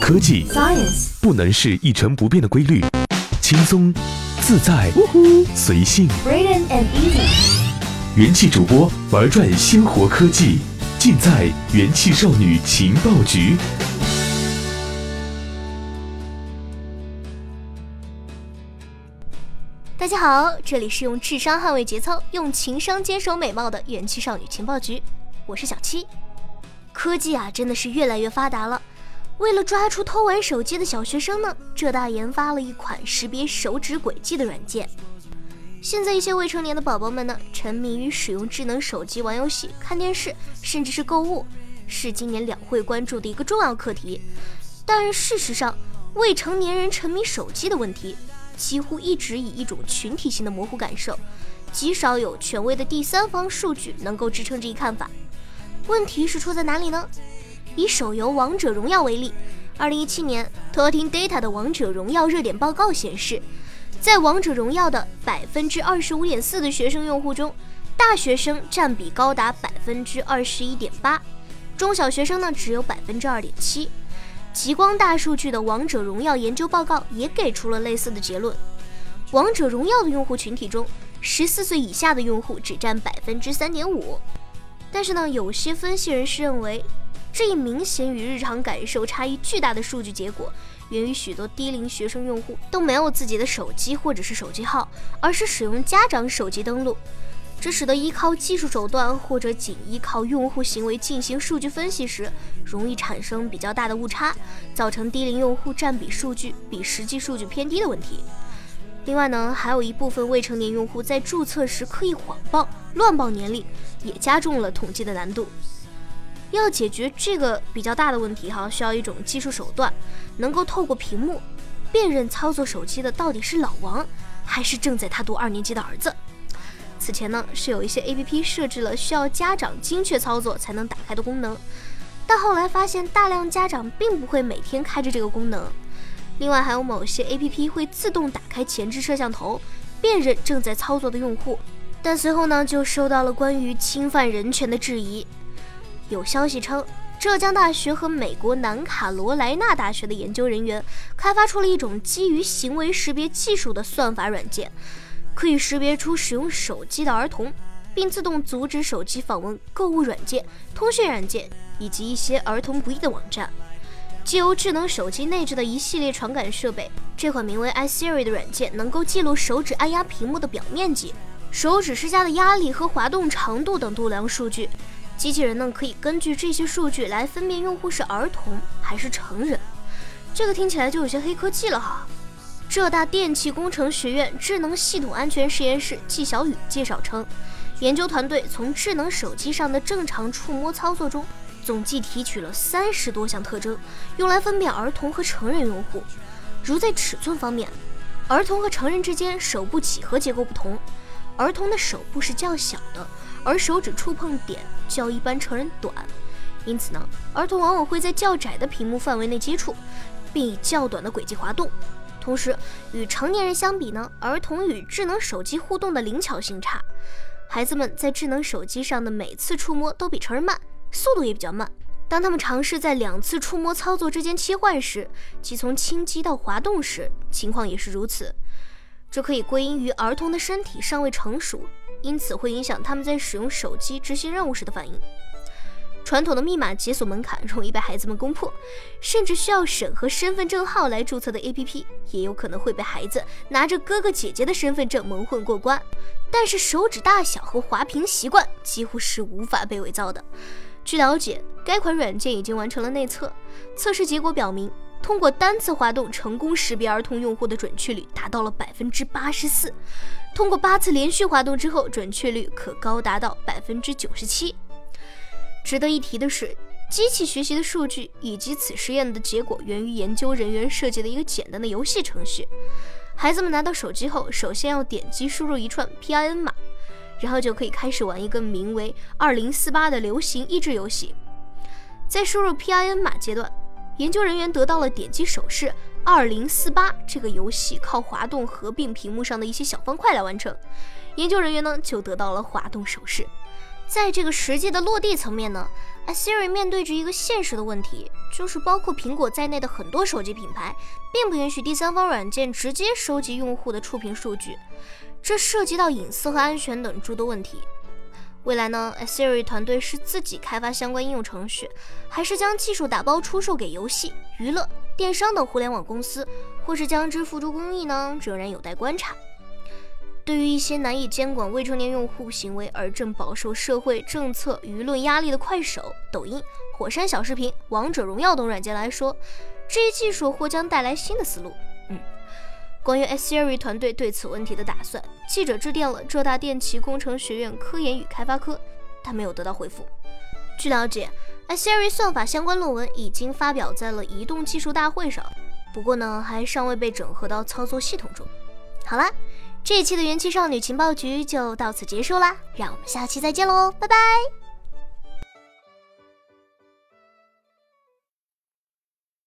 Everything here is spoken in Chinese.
科技 Science 不能是一成不变的规律，轻松、自在、随性。元气主播玩转鲜活科技，尽在元气少女情报局。大家好，这里是用智商捍卫节操，用情商坚守美貌的元气少女情报局，我是小七。科技啊，真的是越来越发达了。为了抓出偷玩手机的小学生呢，浙大研发了一款识别手指轨迹的软件。现在一些未成年的宝宝们呢，沉迷于使用智能手机玩游戏、看电视，甚至是购物，是今年两会关注的一个重要课题。但事实上，未成年人沉迷手机的问题，几乎一直以一种群体性的模糊感受，极少有权威的第三方数据能够支撑这一看法。问题是出在哪里呢？以手游《王者荣耀》为例，二零一七年 Talking Data 的《王者荣耀》热点报告显示，在《王者荣耀》的百分之二十五点四的学生用户中，大学生占比高达百分之二十一点八，中小学生呢只有百分之二点七。极光大数据的《王者荣耀》研究报告也给出了类似的结论。王者荣耀的用户群体中，十四岁以下的用户只占百分之三点五。但是呢，有些分析人士认为，这一明显与日常感受差异巨大的数据结果，源于许多低龄学生用户都没有自己的手机或者是手机号，而是使用家长手机登录。这使得依靠技术手段或者仅依靠用户行为进行数据分析时，容易产生比较大的误差，造成低龄用户占比数据比实际数据偏低的问题。另外呢，还有一部分未成年用户在注册时刻意谎报、乱报年龄，也加重了统计的难度。要解决这个比较大的问题哈，需要一种技术手段，能够透过屏幕辨认操作手机的到底是老王还是正在他读二年级的儿子。此前呢，是有一些 APP 设置了需要家长精确操作才能打开的功能，但后来发现大量家长并不会每天开着这个功能。另外，还有某些 APP 会自动打开前置摄像头，辨认正在操作的用户，但随后呢，就受到了关于侵犯人权的质疑。有消息称，浙江大学和美国南卡罗来纳大学的研究人员开发出了一种基于行为识别技术的算法软件。可以识别出使用手机的儿童，并自动阻止手机访问购物软件、通讯软件以及一些儿童不宜的网站。借由智能手机内置的一系列传感设备，这款名为 iSiri 的软件能够记录手指按压屏幕的表面积、手指施加的压力和滑动长度等度量数据。机器人呢可以根据这些数据来分辨用户是儿童还是成人。这个听起来就有些黑科技了哈。浙大电气工程学院智能系统安全实验室季小雨介绍称，研究团队从智能手机上的正常触摸操作中，总计提取了三十多项特征，用来分辨儿童和成人用户。如在尺寸方面，儿童和成人之间手部几何结构不同，儿童的手部是较小的，而手指触碰点较一般成人短，因此呢，儿童往往会在较窄的屏幕范围内接触，并以较短的轨迹滑动。同时，与成年人相比呢，儿童与智能手机互动的灵巧性差。孩子们在智能手机上的每次触摸都比成人慢，速度也比较慢。当他们尝试在两次触摸操作之间切换时，即从轻击到滑动时，情况也是如此。这可以归因于儿童的身体尚未成熟，因此会影响他们在使用手机执行任务时的反应。传统的密码解锁门槛容易被孩子们攻破，甚至需要审核身份证号来注册的 APP，也有可能会被孩子拿着哥哥姐姐的身份证蒙混过关。但是手指大小和滑屏习惯几乎是无法被伪造的。据了解，该款软件已经完成了内测，测试结果表明，通过单次滑动成功识别儿童用户的准确率达到了百分之八十四，通过八次连续滑动之后，准确率可高达到百分之九十七。值得一提的是，机器学习的数据以及此实验的结果源于研究人员设计的一个简单的游戏程序。孩子们拿到手机后，首先要点击输入一串 PIN 码，然后就可以开始玩一个名为“二零四八”的流行益智游戏。在输入 PIN 码阶段，研究人员得到了点击手势“二零四八”这个游戏靠滑动合并屏幕上的一些小方块来完成。研究人员呢就得到了滑动手势。在这个实际的落地层面呢，Siri 面对着一个现实的问题，就是包括苹果在内的很多手机品牌，并不允许第三方软件直接收集用户的触屏数据，这涉及到隐私和安全等诸多问题。未来呢，Siri 团队是自己开发相关应用程序，还是将技术打包出售给游戏、娱乐、电商等互联网公司，或是将之付诸公益呢？仍然有待观察。对于一些难以监管未成年用户行为而正饱受社会政策舆论压力的快手、抖音、火山小视频、王者荣耀等软件来说，这一技术或将带来新的思路。嗯，关于 Siri 团队对此问题的打算，记者致电了浙大电气工程学院科研与开发科，但没有得到回复。据了解，Siri 算法相关论文已经发表在了移动技术大会上，不过呢，还尚未被整合到操作系统中。好了。这一期的元气少女情报局就到此结束啦，让我们下期再见喽，拜拜。